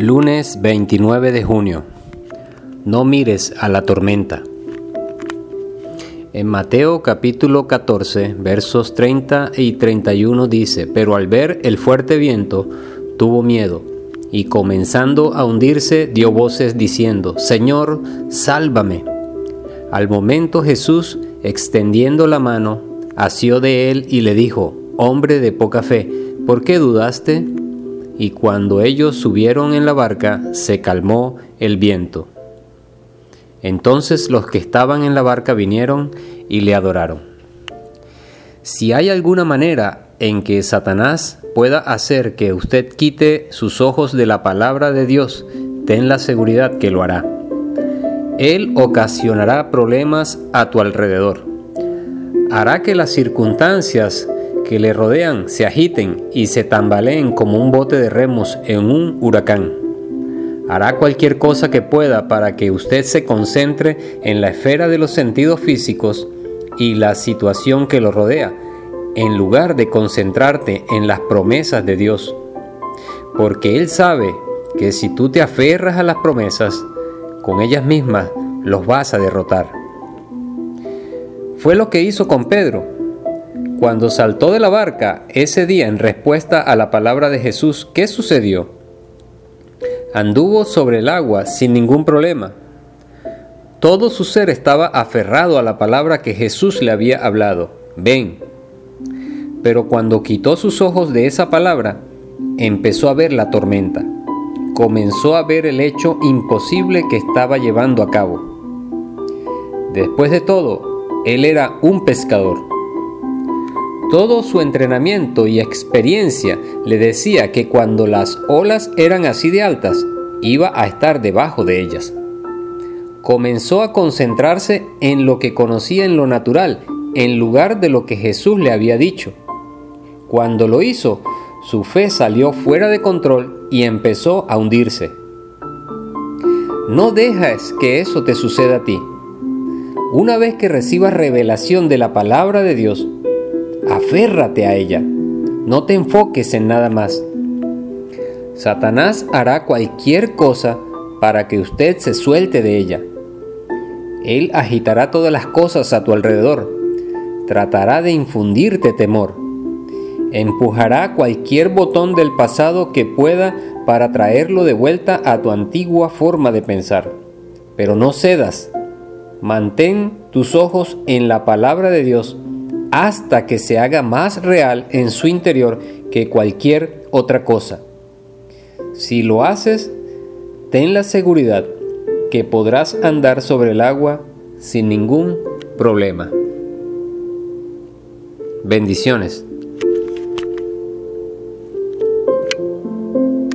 Lunes 29 de junio. No mires a la tormenta. En Mateo capítulo 14 versos 30 y 31 dice, pero al ver el fuerte viento tuvo miedo y comenzando a hundirse dio voces diciendo, Señor, sálvame. Al momento Jesús, extendiendo la mano, asió de él y le dijo, Hombre de poca fe, ¿por qué dudaste? Y cuando ellos subieron en la barca se calmó el viento. Entonces los que estaban en la barca vinieron y le adoraron. Si hay alguna manera en que Satanás pueda hacer que usted quite sus ojos de la palabra de Dios, ten la seguridad que lo hará. Él ocasionará problemas a tu alrededor. Hará que las circunstancias que le rodean se agiten y se tambaleen como un bote de remos en un huracán. Hará cualquier cosa que pueda para que usted se concentre en la esfera de los sentidos físicos y la situación que lo rodea, en lugar de concentrarte en las promesas de Dios. Porque Él sabe que si tú te aferras a las promesas, con ellas mismas los vas a derrotar. Fue lo que hizo con Pedro cuando saltó de la barca ese día en respuesta a la palabra de Jesús, ¿qué sucedió? Anduvo sobre el agua sin ningún problema. Todo su ser estaba aferrado a la palabra que Jesús le había hablado. Ven. Pero cuando quitó sus ojos de esa palabra, empezó a ver la tormenta. Comenzó a ver el hecho imposible que estaba llevando a cabo. Después de todo, él era un pescador todo su entrenamiento y experiencia le decía que cuando las olas eran así de altas, iba a estar debajo de ellas. Comenzó a concentrarse en lo que conocía en lo natural, en lugar de lo que Jesús le había dicho. Cuando lo hizo, su fe salió fuera de control y empezó a hundirse. No dejes que eso te suceda a ti. Una vez que recibas revelación de la palabra de Dios, aférrate a ella. No te enfoques en nada más. Satanás hará cualquier cosa para que usted se suelte de ella. Él agitará todas las cosas a tu alrededor. Tratará de infundirte temor. Empujará cualquier botón del pasado que pueda para traerlo de vuelta a tu antigua forma de pensar. Pero no cedas. Mantén tus ojos en la palabra de Dios hasta que se haga más real en su interior que cualquier otra cosa. Si lo haces, ten la seguridad que podrás andar sobre el agua sin ningún problema. Bendiciones.